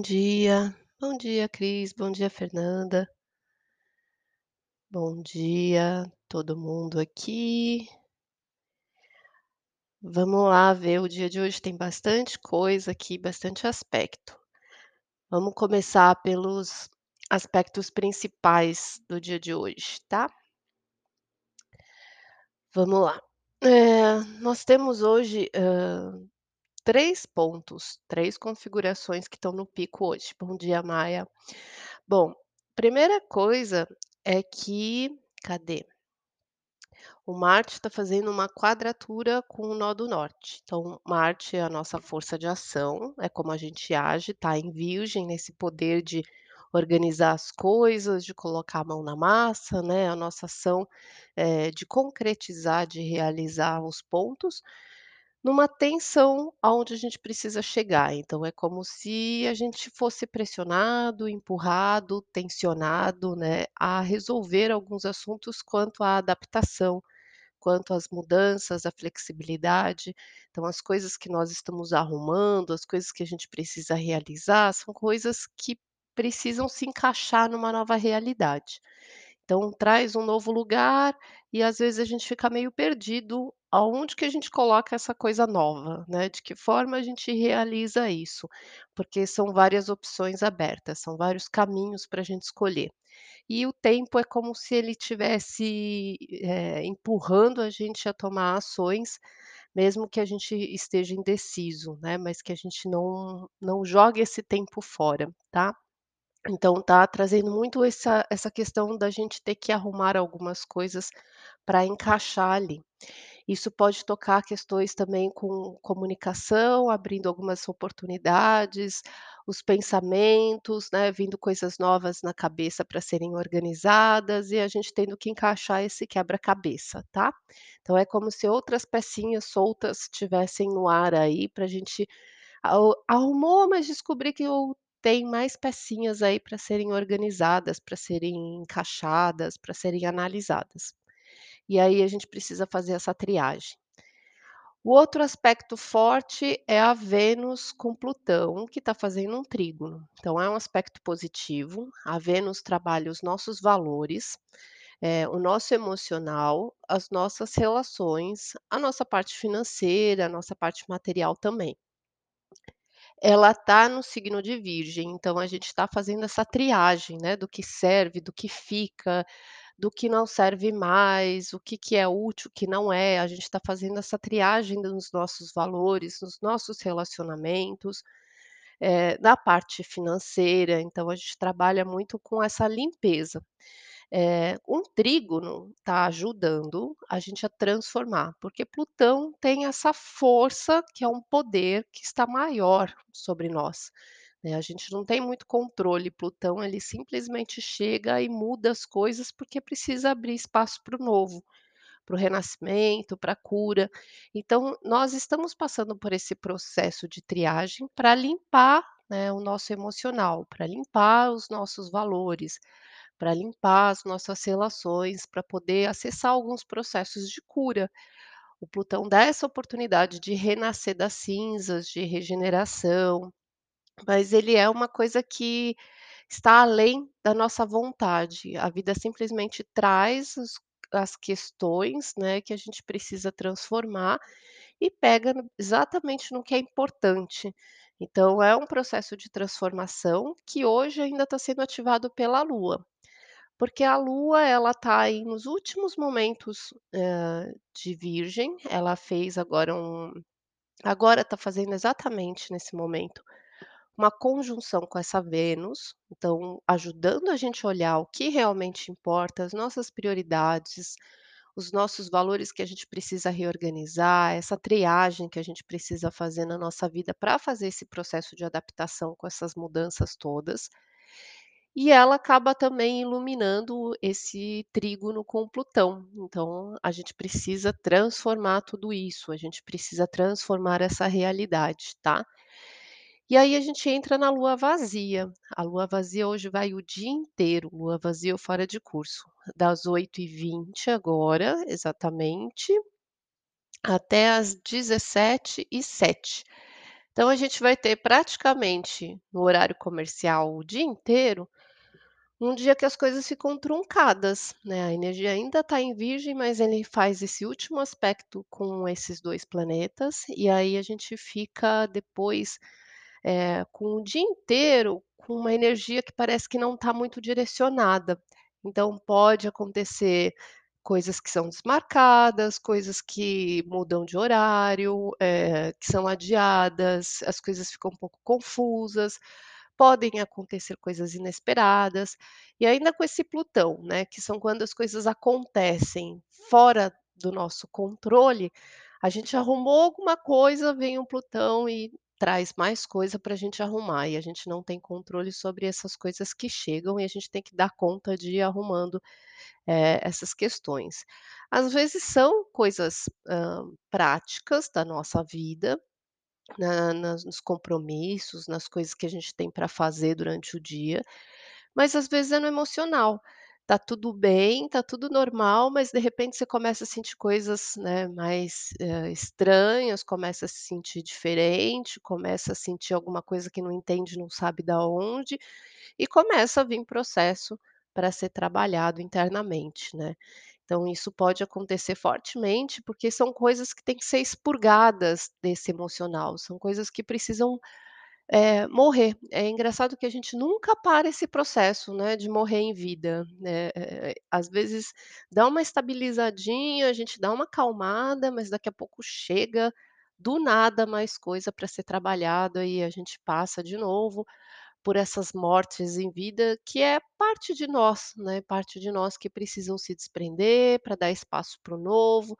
Bom dia. Bom dia, Cris. Bom dia, Fernanda. Bom dia, todo mundo aqui. Vamos lá ver, o dia de hoje tem bastante coisa aqui, bastante aspecto. Vamos começar pelos aspectos principais do dia de hoje, tá? Vamos lá. Eh, nós temos hoje, hã, 3 pontos, 3 configurações que estão no pico hoje. Bom dia, Maia. Bom, primeira coisa é que cadê? O Marte está fazendo uma quadratura com o nó do norte. Então, Marte é a nossa força de ação, é como a gente age, está em Virgem, nesse poder de organizar as coisas, de colocar a mão na massa, né, a nossa ação, eh, de concretizar, de realizar os pontos, numa tensão aonde a gente precisa chegar. Então é como se a gente fosse pressionado, empurrado, tensionado, né, a resolver alguns assuntos quanto à adaptação, quanto às mudanças, à flexibilidade. Então as coisas que nós estamos arrumando, as coisas que a gente precisa realizar, são coisas que precisam se encaixar numa nova realidade. Então traz um novo lugar e às vezes a gente fica meio perdido aonde que a gente coloca essa coisa nova, né, de que forma a gente realiza isso, porque são várias opções abertas, são vários caminhos para a gente escolher. E o tempo é como se ele tivesse, eh, empurrando a gente a tomar ações, mesmo que a gente esteja indeciso, né, mas que a gente não não jogue esse tempo fora, tá? Então tá trazendo muito essa essa questão da gente ter que arrumar algumas coisas para encaixar ali. Isso pode tocar questões também com comunicação, abrindo algumas oportunidades, os pensamentos, né, vindo coisas novas na cabeça para serem organizadas e a gente tendo que encaixar esse quebra-cabeça, tá? Então é como se outras pecinhas soltas estivessem no ar aí para a gente Arru arrumou, mas descobri que tem mais pecinhas aí para serem organizadas, para serem encaixadas, para serem analisadas. E aí a gente precisa fazer essa triagem. O outro aspecto forte é a Vênus com Plutão, que está fazendo um trígono. Então é um aspecto positivo. A Vênus trabalha os nossos valores, eh, o nosso emocional, as nossas relações, a nossa parte financeira, a nossa parte material também. Ela está no signo de Virgem, então a gente está fazendo essa triagem, né, do que serve, do que fica, do que não serve mais, o que que é útil, o que não é. A gente está fazendo essa triagem dos nossos valores, dos nossos relacionamentos, eh, da parte financeira, então a gente trabalha muito com essa limpeza. Eh, um trígono está ajudando a gente a transformar, porque Plutão tem essa força que é um poder que está maior sobre nós, né, a gente não tem muito controle, Plutão ele simplesmente chega e muda as coisas, porque precisa abrir espaço para o novo, para o renascimento, pra cura. Então nós estamos passando por esse processo de triagem para limpar, né, o nosso emocional, para limpar os nossos valores, para limpar as nossas relações, para poder acessar alguns processos de cura. O Plutão dá essa oportunidade de renascer das cinzas, de regeneração, mas ele é uma coisa que está além da nossa vontade. A vida simplesmente traz os as questões, né, que a gente precisa transformar e pega exatamente no que é importante. Então é um processo de transformação que hoje ainda está sendo ativado pela Lua. Porque a Lua ela está aí nos últimos momentos, hã, de Virgem, ela fez agora um agora está fazendo exatamente nesse momento, uma conjunção com essa Vênus, então ajudando a gente a olhar o que realmente importa, as nossas prioridades, os nossos valores que a gente precisa reorganizar, essa triagem que a gente precisa fazer na nossa vida para fazer esse processo de adaptação com essas mudanças todas. E ela acaba também iluminando esse trígono com Plutão, então a gente precisa transformar tudo isso, a gente precisa transformar essa realidade, tá? E aí a gente entra na lua vazia. A lua vazia hoje vai o dia inteiro, lua vazia fora de curso, das 8h20 agora, exatamente, até às 17h07. Então a gente vai ter praticamente no horário comercial o dia inteiro, um dia que as coisas ficam truncadas, né, a energia ainda está em Virgem, mas ele faz esse último aspecto com esses 2 planetas, e aí a gente fica depois, eh, com o dia inteiro com uma energia que parece que não está muito direcionada. Então pode acontecer coisas que são desmarcadas, coisas que mudam de horário, eh, que são adiadas, as coisas ficam um pouco confusas, podem acontecer coisas inesperadas, e ainda com esse Plutão, né, que são quando as coisas acontecem fora do nosso controle, a gente arrumou alguma coisa, vem um Plutão e traz mais coisa para a gente arrumar, e a gente não tem controle sobre essas coisas que chegam e a gente tem que dar conta de ir arrumando, eh, essas questões. Às vezes são coisas, práticas da nossa vida, na nas nos compromissos, nas coisas que a gente tem para fazer durante o dia, mas às vezes é no emocional. Tá tudo bem, tá tudo normal, mas de repente você começa a sentir coisas, né, mais, hã, estranhas, começa a se sentir diferente, começa a sentir alguma coisa que não entende, não sabe da onde, e começa a vir processo para ser trabalhado internamente, né. Então isso pode acontecer fortemente, porque são coisas que têm que ser expurgadas desse emocional, são coisas que precisam, eh, morrer. É engraçado que a gente nunca para esse processo, né, de morrer em vida, né, eh, às vezes dá uma estabilizadinha, a gente dá uma acalmada, mas daqui a pouco chega, do nada, mais coisa para ser trabalhada e a gente passa de novo por essas mortes em vida, que é parte de nós, né, parte de nós que precisam se desprender para dar espaço para o novo,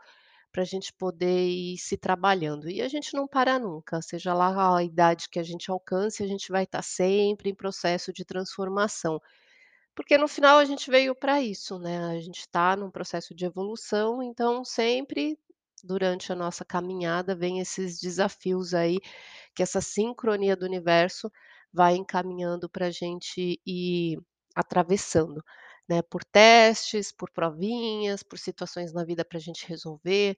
para a gente poder ir se trabalhando. E a gente não para nunca, seja lá a idade que a gente alcance, a gente vai estar sempre em processo de transformação. Porque no final a gente veio para isso, né, a gente está num processo de evolução, então sempre durante a nossa caminhada vem esses desafios aí, que essa sincronia do universo vai encaminhando para a gente ir atravessando, né, por testes, por provinhas, por situações na vida para a gente resolver,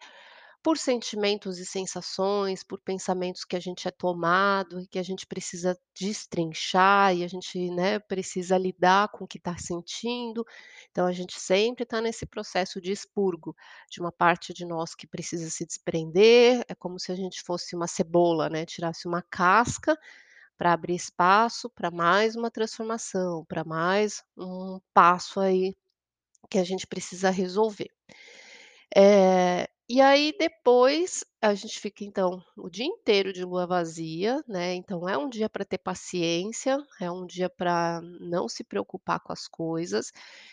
por sentimentos e sensações, por pensamentos que a gente é tomado e que a gente precisa destrinchar e a gente, né, precisa lidar com o que está sentindo. Então a gente sempre está nesse processo de expurgo, de uma parte de nós que precisa se desprender, é como se a gente fosse uma cebola, né, tirasse uma casca para abrir espaço para mais uma transformação, para mais um passo aí que a gente precisa resolver. Eh, e aí depois a gente fica então o dia inteiro de lua vazia, né, então é um dia para ter paciência, é um dia para não se preocupar com as coisas,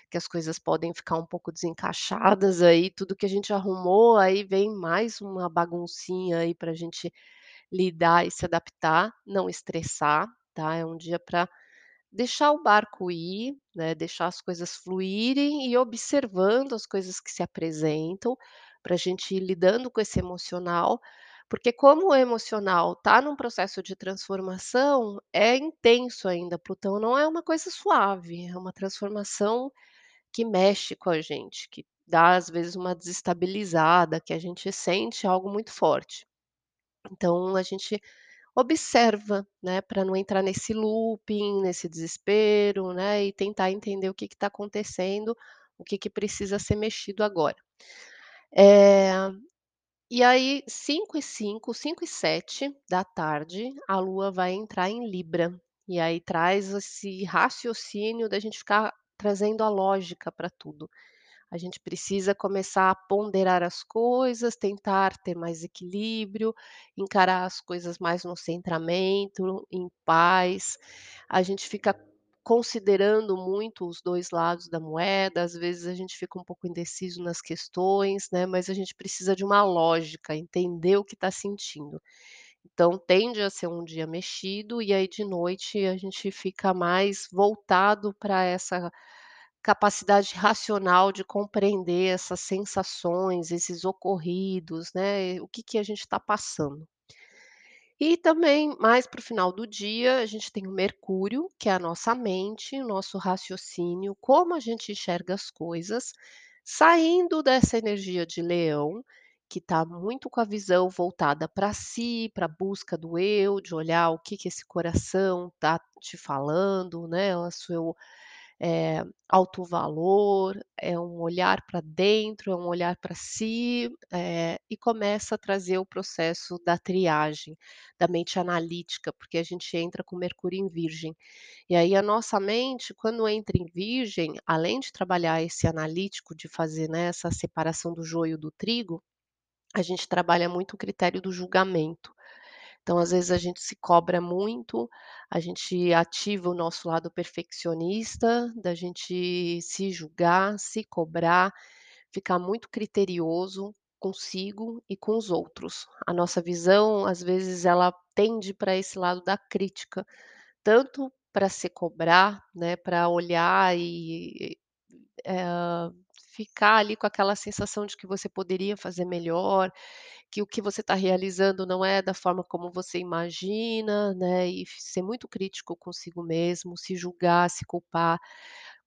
que as coisas podem ficar um pouco desencaixadas aí, tudo que a gente arrumou, aí vem mais uma baguncinha aí para a gente lidar e se adaptar, não estressar, tá, é um dia para deixar o barco ir, né, deixar as coisas fluírem e observando as coisas que se apresentam, para a gente ir lidando com esse emocional, porque como o emocional está num processo de transformação, é intenso ainda, Plutão não é uma coisa suave, é uma transformação que mexe com a gente, que dá às vezes uma desestabilizada, que a gente sente algo muito forte. Então a gente observa, né, para não entrar nesse looping, nesse desespero, né, e tentar entender o que está acontecendo, o que que precisa ser mexido agora. Eh, e aí 5 e 5, 5 e 7 a Lua vai entrar em Libra, e aí traz esse raciocínio da gente ficar trazendo a lógica para tudo. A gente precisa começar a ponderar as coisas, tentar ter mais equilíbrio, encarar as coisas mais no centramento, em paz. A gente fica considerando muito os 2 lados da moeda, às vezes a gente fica um pouco indeciso nas questões, né, mas a gente precisa de uma lógica, entender o que está sentindo. Então tende a ser um dia mexido, e aí de noite a gente fica mais voltado para essa capacidade racional de compreender essas sensações, esses ocorridos, né, o que que a gente está passando. E também, mais para o final do dia, a gente tem o Mercúrio, que é a nossa mente, o nosso raciocínio, como a gente enxerga as coisas, saindo dessa energia de Leão que está muito com a visão voltada para si, pra busca do eu, de olhar o que que esse coração está te falando, né, o seu, eh, alto valor, é um olhar para dentro, é um olhar para si, eh, e começa a trazer o processo da triagem, da mente analítica, porque a gente entra com Mercúrio em Virgem. E aí a nossa mente, quando entra em Virgem, além de trabalhar esse analítico, de fazer, né, essa separação do joio do trigo, a gente trabalha muito o critério do julgamento. Então, às vezes, a gente se cobra muito, a gente ativa o nosso lado perfeccionista, da gente se julgar, se cobrar, ficar muito criterioso consigo e com os outros. A nossa visão, às vezes, ela tende para esse lado da crítica, tanto para se cobrar, né, para olhar e, eh, ficar ali com aquela sensação de que você poderia fazer melhor, que o que você está realizando não é da forma como você imagina, né, e ser muito crítico consigo mesmo, se julgar, se culpar,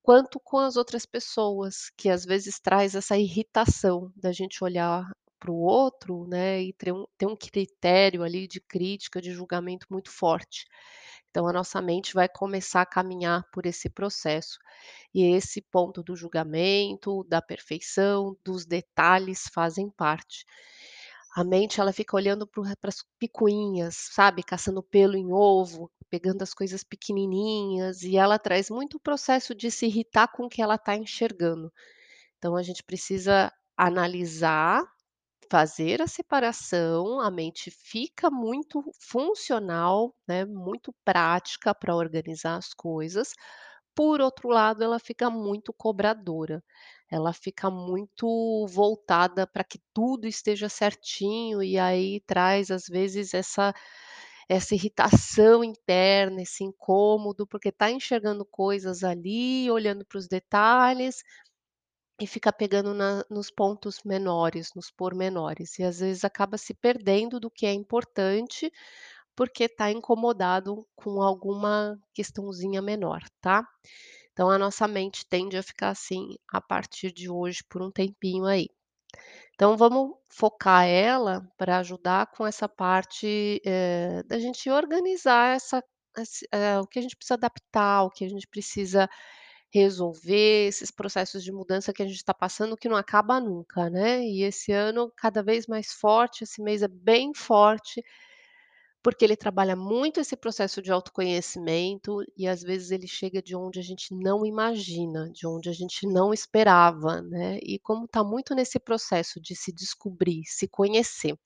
quanto com as outras pessoas, que às vezes traz essa irritação da gente olhar para o outro, né, e ter um ter um critério ali de crítica, de julgamento muito forte. Então a nossa mente vai começar a caminhar por esse processo. E esse ponto do julgamento, da perfeição, dos detalhes fazem parte. A mente ela fica olhando para as picuinhas, sabe, caçando pelo em ovo, pegando as coisas pequenininhas, e ela traz muito o processo de se irritar com o que ela está enxergando. Então a gente precisa analisar, fazer a separação, a mente fica muito funcional, né, muito prática para organizar as coisas, por outro lado, ela fica muito cobradora, ela fica muito voltada para que tudo esteja certinho, e aí traz, às vezes, essa essa irritação interna, esse incômodo, porque está enxergando coisas ali, olhando para os detalhes, e fica pegando na nos pontos menores, nos pormenores, e às vezes acaba se perdendo do que é importante, porque está incomodado com alguma questãozinha menor, tá. Então a nossa mente tende a ficar assim, a partir de hoje, por um tempinho aí. Então vamos focar ela para ajudar com essa parte, eh, da gente organizar essa esse eh, o que a gente precisa adaptar, o que a gente precisa resolver, esses processos de mudança que a gente está passando, que não acaba nunca, né. E esse ano cada vez mais forte, esse mês é bem forte, porque ele trabalha muito esse processo de autoconhecimento e, às vezes, ele chega de onde a gente não imagina, de onde a gente não esperava, né. E como está muito nesse processo de se descobrir, se conhecer,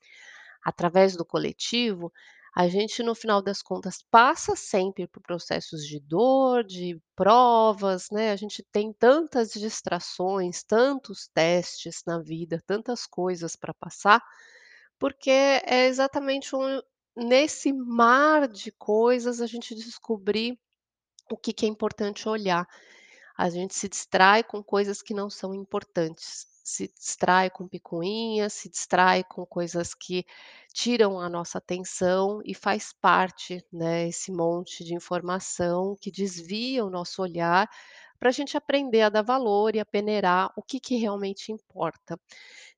através do coletivo, a gente, no final das contas, passa sempre por processos de dor, de provas, né, a gente tem tantas distrações, tantos testes na vida, tantas coisas para passar, porque é exatamente um nesse mar de coisas, a gente descobrir o que que é importante olhar. A gente se distrai com coisas que não são importantes, se distrai com picuinhas, se distrai com coisas que tiram a nossa atenção e faz parte, né, esse monte de informação que desvia o nosso olhar, para a gente aprender a dar valor e a peneirar o que que realmente importa.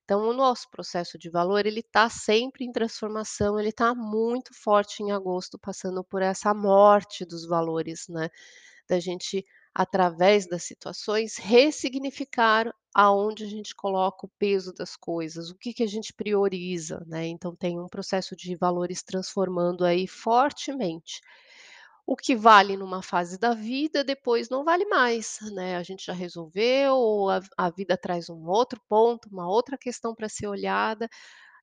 Então o nosso processo de valor, ele está sempre em transformação, ele está muito forte em agosto, passando por essa morte dos valores, né, da gente, através das situações, ressignificar aonde a gente coloca o peso das coisas, o que que a gente prioriza, né, então tem um processo de valores transformando aí fortemente. O que vale numa fase da vida, depois não vale mais, né, a gente já resolveu, a a vida traz um outro ponto, uma outra questão para ser olhada,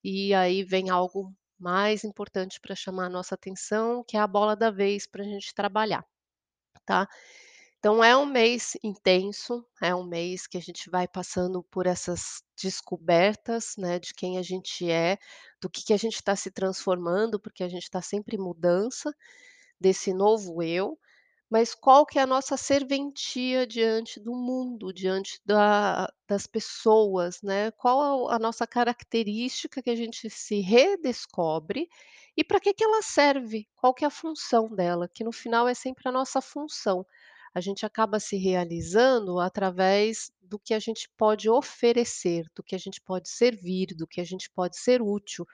e aí vem algo mais importante para chamar a nossa atenção, que é a bola da vez para a gente trabalhar, tá. Então é um mês intenso, é um mês que a gente vai passando por essas descobertas, né, de quem a gente é, do que que a gente está se transformando, porque a gente está sempre em mudança, desse novo eu, mas qual que é a nossa serventia diante do mundo, diante da das pessoas, né, qual a nossa característica que a gente se redescobre, e para que que ela serve, qual que é a função dela, que no final é sempre a nossa função. A gente acaba se realizando através do que a gente pode oferecer, do que a gente pode servir, do que a gente pode ser útil.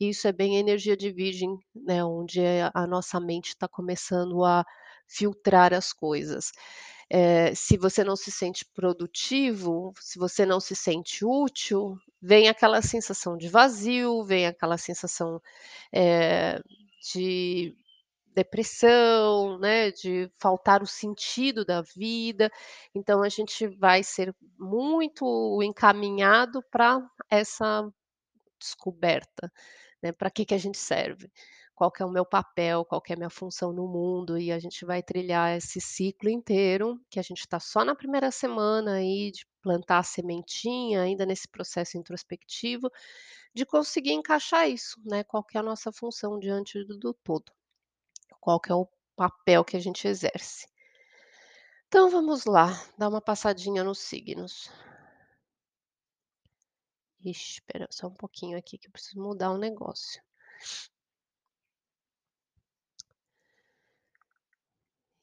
E isso é bem energia de Virgem, né, onde a a nossa mente está começando a filtrar as coisas. Eh, se você não se sente produtivo, se você não se sente útil, vem aquela sensação de vazio, vem aquela sensação, eh, de depressão, né, de faltar o sentido da vida, então a gente vai ser muito encaminhado para essa descoberta, né, para que que a gente serve, qual é o meu papel, qual é a minha função no mundo, e a gente vai trilhar esse ciclo inteiro, que a gente está só na primeira semana aí de plantar a sementinha, ainda nesse processo introspectivo, de conseguir encaixar isso, né, qual é a nossa função diante do todo, qual que é o papel que a gente exerce. Então vamos lá, dar uma passadinha nos signos. Ixi, espera só um pouquinho aqui que eu preciso mudar um negócio.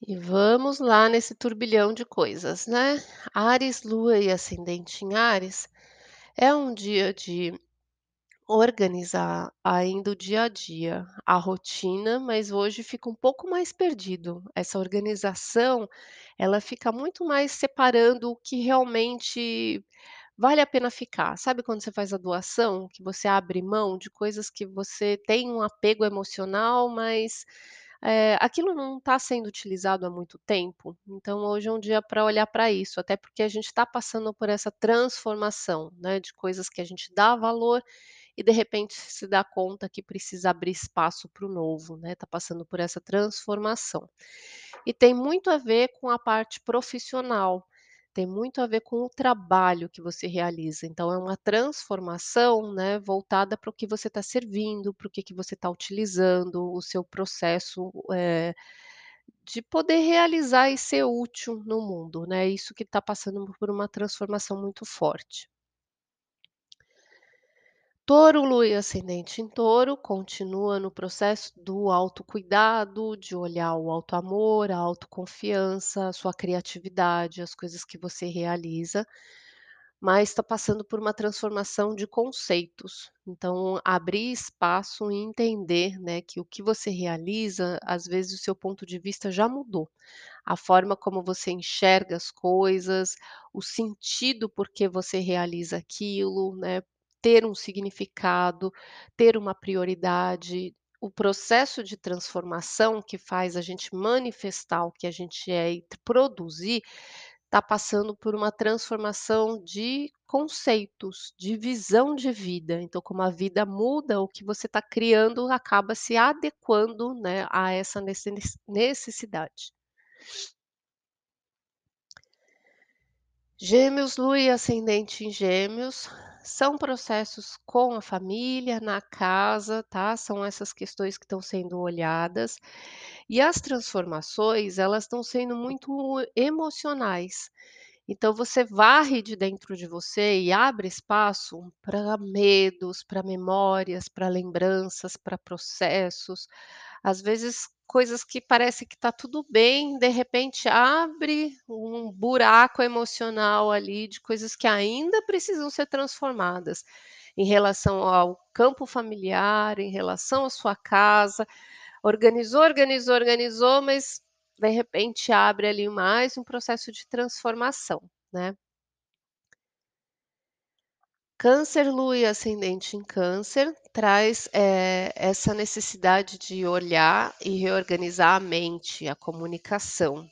E vamos lá nesse turbilhão de coisas, né. Áries, Lua e ascendente em Áries, é um dia de organizar ainda o dia a dia, a rotina, mas hoje fica um pouco mais perdido. Essa organização, ela fica muito mais separando o que realmente vale a pena ficar. Sabe quando você faz a doação, que você abre mão de coisas que você tem um apego emocional, mas, eh, aquilo não está sendo utilizado há muito tempo? Então hoje é um dia para olhar para isso, até porque a gente está passando por essa transformação, né, de coisas que a gente dá valor e de repente se dá conta que precisa abrir espaço para o novo, né, está passando por essa transformação. E tem muito a ver com a parte profissional, tem muito a ver com o trabalho que você realiza, então é uma transformação, né, voltada para o que você está servindo, para o que que você está utilizando, o seu processo, eh, de poder realizar e ser útil no mundo, né, isso que está passando por uma transformação muito forte. Touro, Lua e ascendente em Touro, continua no processo do autocuidado, de olhar o autoamor, a autoconfiança, a sua criatividade, as coisas que você realiza, mas está passando por uma transformação de conceitos. Então, abrir espaço e entender, né, que o que você realiza, às vezes o seu ponto de vista já mudou. A forma como você enxerga as coisas, o sentido por que você realiza aquilo, né, ter um significado, ter uma prioridade, o processo de transformação que faz a gente manifestar o que a gente é e produzir, está passando por uma transformação de conceitos, de visão de vida. Então, como a vida muda, o que você está criando acaba se adequando, né, a essa necessidade. Gêmeos, Lua e ascendente em Gêmeos, são processos com a família, na casa, tá, são essas questões que estão sendo olhadas, e as transformações, elas estão sendo muito emocionais. Então você varre de dentro de você e abre espaço para medos, para memórias, para lembranças, para processos, às vezes coisas que parece que está tudo bem, de repente abre um buraco emocional ali de coisas que ainda precisam ser transformadas, em relação ao campo familiar, em relação à sua casa, organizou, organizou, organizou, mas de repente abre ali mais um processo de transformação, né. Câncer, Lua e ascendente em Câncer, traz, eh, essa necessidade de olhar e reorganizar a mente, a comunicação.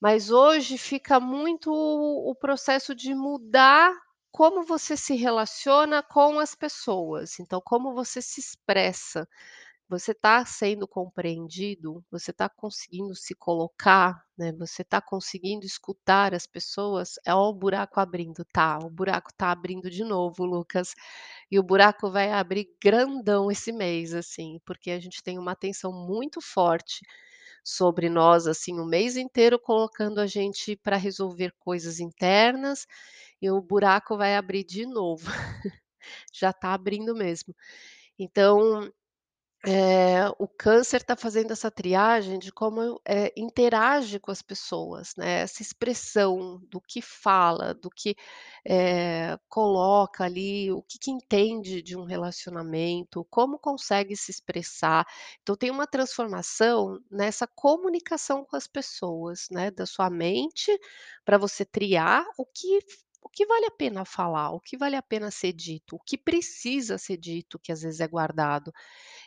Mas hoje fica muito o o processo de mudar como você se relaciona com as pessoas, então como você se expressa. Você está sendo compreendido? Você está conseguindo se colocar, né, você está conseguindo escutar as pessoas? É o buraco abrindo, tá, o buraco está abrindo de novo, Lucas, e o buraco vai abrir grandão esse mês, assim, porque a gente tem uma tensão muito forte sobre nós, assim, o mês inteiro colocando a gente para resolver coisas internas, e o buraco vai abrir de novo. Já está abrindo mesmo. Então Eh, o câncer está fazendo essa triagem de como, eh, interage com as pessoas, né, essa expressão do que fala, do que, eh, coloca ali, o que que entende de um relacionamento, como consegue se expressar. Então tem uma transformação nessa comunicação com as pessoas, né, da sua mente, para você triar o que o que vale a pena falar, o que vale a pena ser dito, o que precisa ser dito, que às vezes é guardado.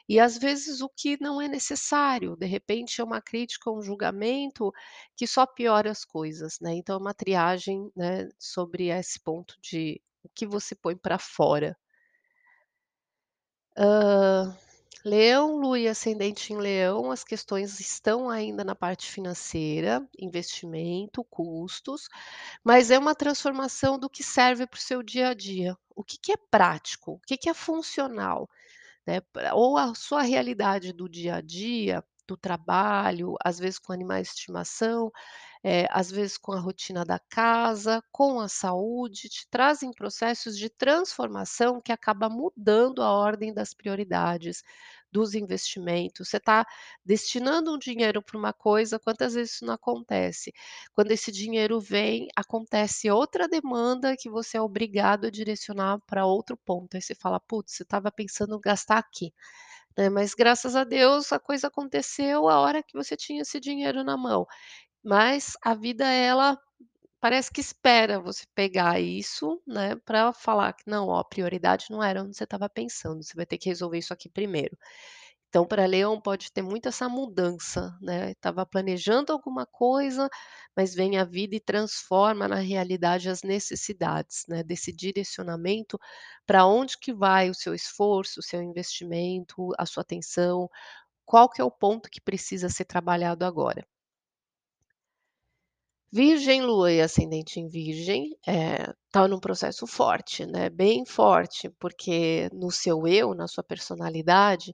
E às vezes o que não é necessário, de repente é uma crítica, um julgamento que só piora as coisas, né, então é uma triagem, né, sobre esse ponto de o que você põe para fora. Hã, Leão, Lua e ascendente em Leão, as questões estão ainda na parte financeira, investimento, custos, mas é uma transformação do que serve para o seu dia a dia. O que que é prático, o que que é funcional. Né, ou a sua realidade do dia a dia, do trabalho, às vezes com animais de estimação, eh, às vezes com a rotina da casa, com a saúde, te trazem processos de transformação que acaba mudando a ordem das prioridades, dos investimentos. Você está destinando um dinheiro para uma coisa, quantas vezes isso não acontece? Quando esse dinheiro vem, acontece outra demanda que você é obrigado a direcionar para outro ponto, aí você fala: "Putz, você estava pensando em gastar aqui", né, mas graças a Deus a coisa aconteceu a hora que você tinha esse dinheiro na mão. Mas a vida ela parece que espera você pegar isso, né, para falar que: "Não, ó, a prioridade não era onde você estava pensando, você vai ter que resolver isso aqui primeiro". Então para Leão pode ter muito essa mudança, né, estava planejando alguma coisa, mas vem a vida e transforma na realidade as necessidades, né, desse direcionamento para onde que vai o seu esforço, o seu investimento, a sua atenção, qual que é o ponto que precisa ser trabalhado agora. Virgem, Lua e ascendente em Virgem, eh, tá num processo forte, né, bem forte, porque no seu eu, na sua personalidade,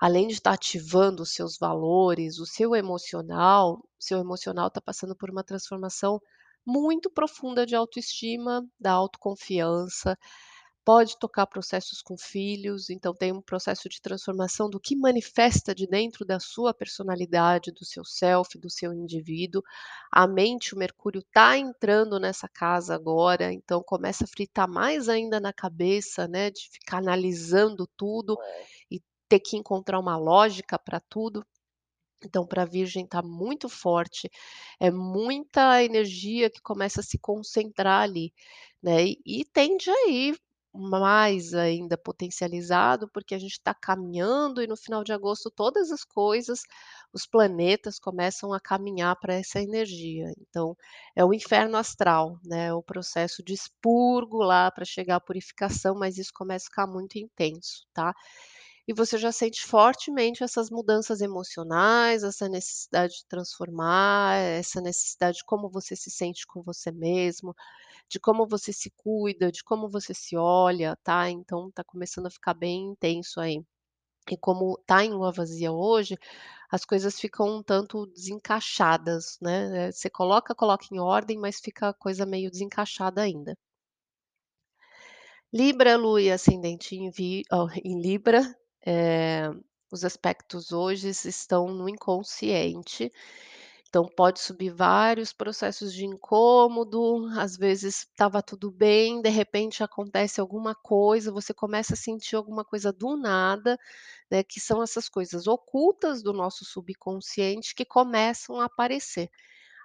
além de estar ativando os seus valores, o seu emocional, seu emocional está passando por uma transformação muito profunda de autoestima, da autoconfiança, Pode tocar processos com filhos, então tem um processo de transformação do que manifesta de dentro da sua personalidade, do seu self, do seu indivíduo. A mente, o Mercúrio está entrando nessa casa agora, então começa a fritar mais ainda na cabeça, né, de ficar analisando tudo e ter que encontrar uma lógica para tudo. Então, para a Virgem está muito forte, é muita energia que começa a se concentrar ali, né, e e tende a ir mais ainda potencializado, porque a gente está caminhando e no final de agosto todas as coisas, os planetas começam a caminhar para essa energia. Então, é o inferno astral, né, o processo de expurgo lá para chegar à purificação, mas isso começa a ficar muito intenso, tá. E você já sente fortemente essas mudanças emocionais, essa necessidade de transformar, essa necessidade de como você se sente com você mesmo, de como você se cuida, de como você se olha, tá. Então tá começando a ficar bem intenso aí. E como tá em lua vazia hoje, as coisas ficam um tanto desencaixadas, né, eh, você coloca, coloca em ordem, mas fica a coisa meio desencaixada ainda. Libra, Lua e ascendente em vi ó, em Libra, eh, os aspectos hoje estão no inconsciente, então pode subir vários processos de incômodo, às vezes estava tudo bem, de repente acontece alguma coisa, você começa a sentir alguma coisa do nada, né, que são essas coisas ocultas do nosso subconsciente que começam a aparecer.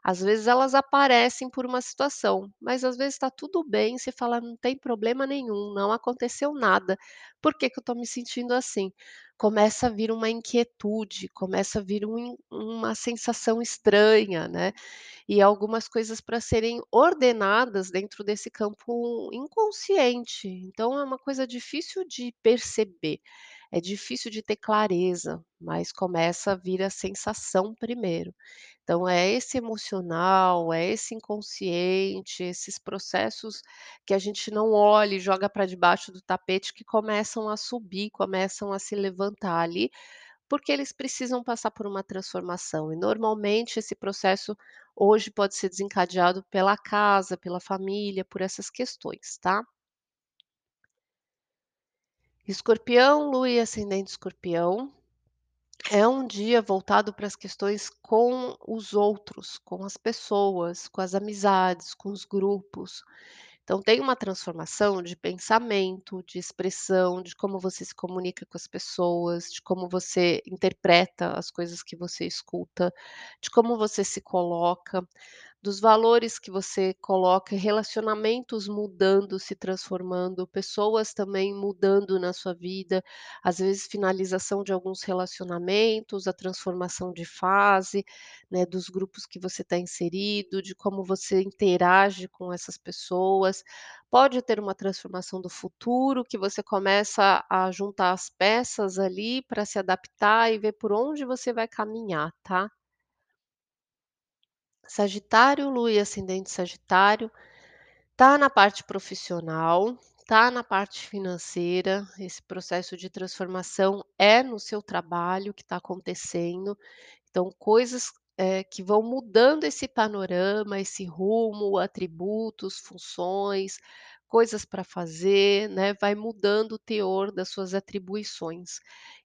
Às vezes elas aparecem por uma situação, mas às vezes está tudo bem, você fala: "Não tem problema nenhum, não aconteceu nada. Por que que eu estou me sentindo assim?". Começa a vir uma inquietude, começa a vir um uma sensação estranha, né, e algumas coisas para serem ordenadas dentro desse campo inconsciente. Então é uma coisa difícil de perceber, é difícil de ter clareza, mas começa a vir a sensação primeiro. Então é esse emocional, é esse inconsciente, esses processos que a gente não olha e joga para debaixo do tapete que começam a subir, começam a se levantar ali, porque eles precisam passar por uma transformação. E normalmente esse processo hoje pode ser desencadeado pela casa, pela família, por essas questões, tá? Escorpião, Lua e ascendente Escorpião. É um dia voltado para as questões com os outros, com as pessoas, com as amizades, com os grupos. Então tem uma transformação de pensamento, de expressão, de como você se comunica com as pessoas, de como você interpreta as coisas que você escuta, de como você se coloca dos valores que você coloca, relacionamentos mudando, se transformando, pessoas também mudando na sua vida, às vezes finalização de alguns relacionamentos, a transformação de fase, né, dos grupos que você está inserido, de como você interage com essas pessoas. Pode ter uma transformação do futuro, que você começa a juntar as peças ali para se adaptar e ver por onde você vai caminhar, tá? Sagitário, Lua e ascendente Sagitário, tá na parte profissional, tá na parte financeira, esse processo de transformação é no seu trabalho que está acontecendo, então coisas, eh, que vão mudando esse panorama, esse rumo, atributos, funções, coisas para fazer, né, vai mudando o teor das suas atribuições.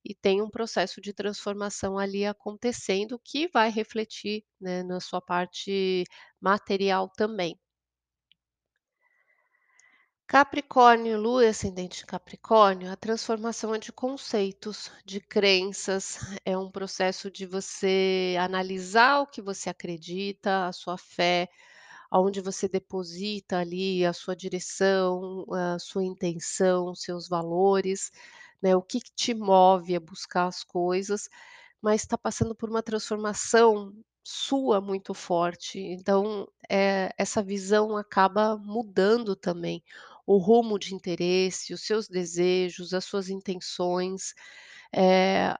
E tem um processo de transformação ali acontecendo que vai refletir, né, na sua parte material também. Capricórnio, Lua ascendente Capricórnio, a transformação é de conceitos, de crenças, é um processo de você analisar o que você acredita, a sua fé, aonde você deposita ali a sua direção, a sua intenção, seus valores, né, o que que te move a buscar as coisas, mas está passando por uma transformação sua muito forte, então, eh, essa visão acaba mudando também o rumo de interesse, os seus desejos, as suas intenções, eh,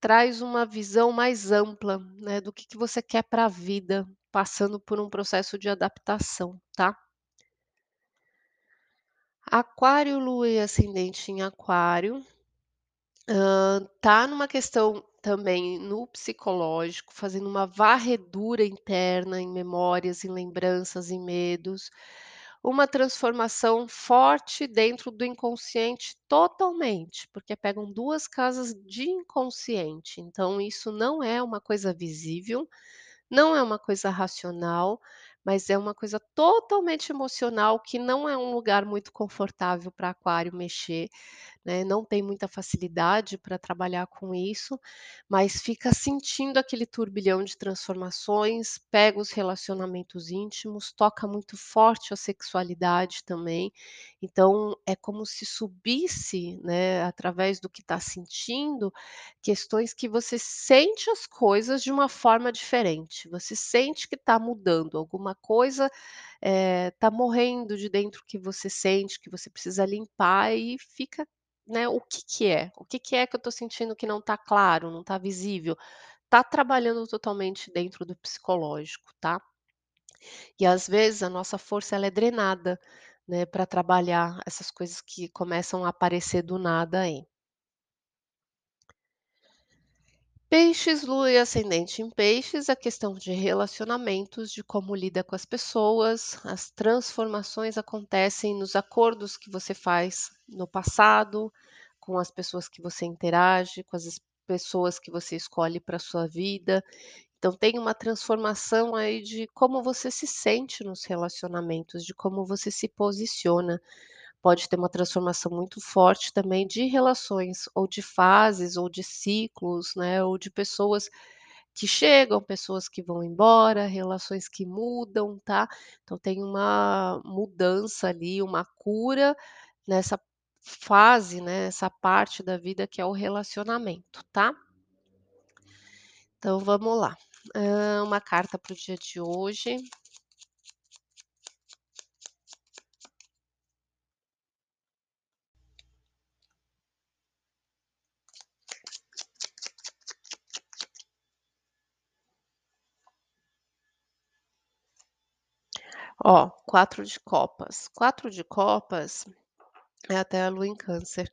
traz uma visão mais ampla, né, do que que você quer para a vida, passando por um processo de adaptação, tá? Aquário, Lua e ascendente em Aquário, hã, tá numa questão também no psicológico, fazendo uma varredura interna em memórias, em lembranças, em medos, uma transformação forte dentro do inconsciente totalmente, porque pegam 2 casas de inconsciente, então isso não é uma coisa visível, não é uma coisa racional, mas é uma coisa totalmente emocional que não é um lugar muito confortável para Aquário mexer, né, não tem muita facilidade para trabalhar com isso, mas fica sentindo aquele turbilhão de transformações, pega os relacionamentos íntimos, toca muito forte a sexualidade também, então é como se subisse, né, através do que está sentindo, questões que você sente as coisas de uma forma diferente, você sente que está mudando, alguma coisa, eh, tá morrendo de dentro que você sente, que você precisa limpar e fica né, o que que é? O que que é que eu estou sentindo que não está claro, não está visível? Está trabalhando totalmente dentro do psicológico, tá? E às vezes a nossa força ela é drenada, né, para trabalhar essas coisas que começam a aparecer do nada aí. Peixes, Lua e ascendente em Peixes, a questão de relacionamentos, de como lida com as pessoas, as transformações acontecem nos acordos que você faz no passado, com as pessoas que você interage, com as es pessoas que você escolhe para sua vida. Então tem uma transformação aí de como você se sente nos relacionamentos, de como você se posiciona. Pode ter uma transformação muito forte também de relações, ou de fases, ou de ciclos, né, ou de pessoas que chegam, pessoas que vão embora, relações que mudam, tá. Então tem uma mudança ali, uma cura nessa fase, né, essa parte da vida que é o relacionamento, tá. Então vamos lá, uma carta para o dia de hoje. Ó, 4 de copas. 4 de copas é até a lua em câncer.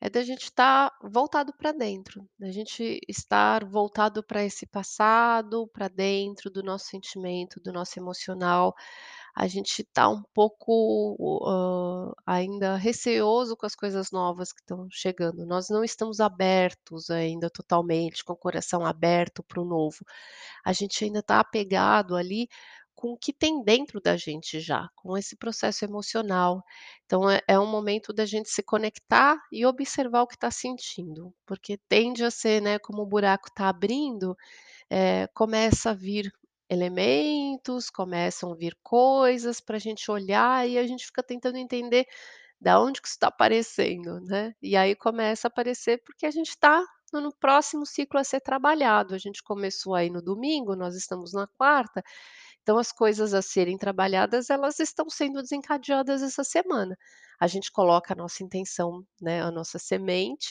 é da gente estar voltado para dentro, da gente estar voltado para esse passado, para dentro do nosso sentimento, do nosso emocional. A gente está um pouco, hã, ainda receoso com as coisas novas que estão chegando. Nós não estamos abertos ainda totalmente, com o coração aberto para o novo. A gente ainda está apegado ali com o que tem dentro da gente já, com esse processo emocional. Então é é um momento da gente se conectar e observar o que está sentindo, porque tende a ser, né, como o buraco está abrindo, eh, começa a vir elementos, começam a vir coisas para a gente olhar e a gente fica tentando entender da onde que está aparecendo, né. E aí começa a aparecer porque a gente está no próximo ciclo a ser trabalhado. A gente começou aí no domingo, nós estamos na quarta, então as coisas a serem trabalhadas, elas estão sendo desencadeadas essa semana. A gente coloca a nossa intenção, né, a nossa semente,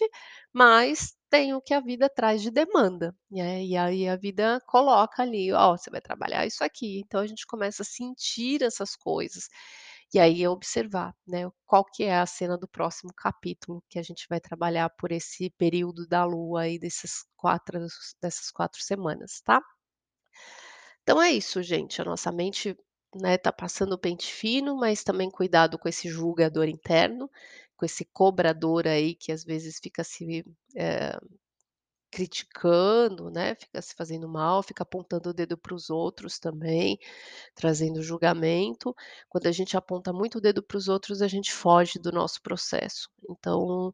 mas tem o que a vida traz de demanda, né, e aí a vida coloca ali: "Ó, você vai trabalhar isso aqui". Então a gente começa a sentir essas coisas, e aí observar, né, qual que é a cena do próximo capítulo que a gente vai trabalhar por esse período da lua aí desses 4 dessas 4 semanas, tá? Então é isso gente, a nossa mente, né, tá passando o pente fino, mas também cuidado com esse julgador interno, com esse cobrador aí que às vezes fica se, eh, criticando, né, fica se fazendo mal, fica apontando o dedo para os outros também, trazendo julgamento. Quando a gente aponta muito o dedo para os outros, a gente foge do nosso processo. Então,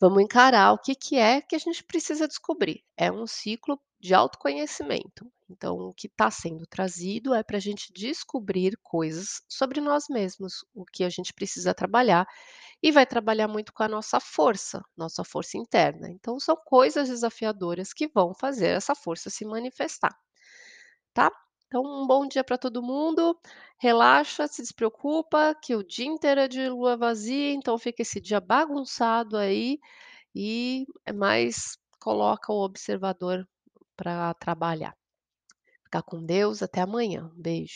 vamos encarar o que que é que a gente precisa descobrir. É um ciclo de autoconhecimento, então o que está sendo trazido é para a gente descobrir coisas sobre nós mesmos, o que a gente precisa trabalhar, e vai trabalhar muito com a nossa força, nossa força interna. Então são coisas desafiadoras que vão fazer essa força se manifestar, tá? Então um bom dia para todo mundo, relaxa, se despreocupa, que o dia inteiro é de lua vazia, então fica esse dia bagunçado aí, e mais coloca o observador para trabalhar. Fica com Deus, até amanhã. Beijo.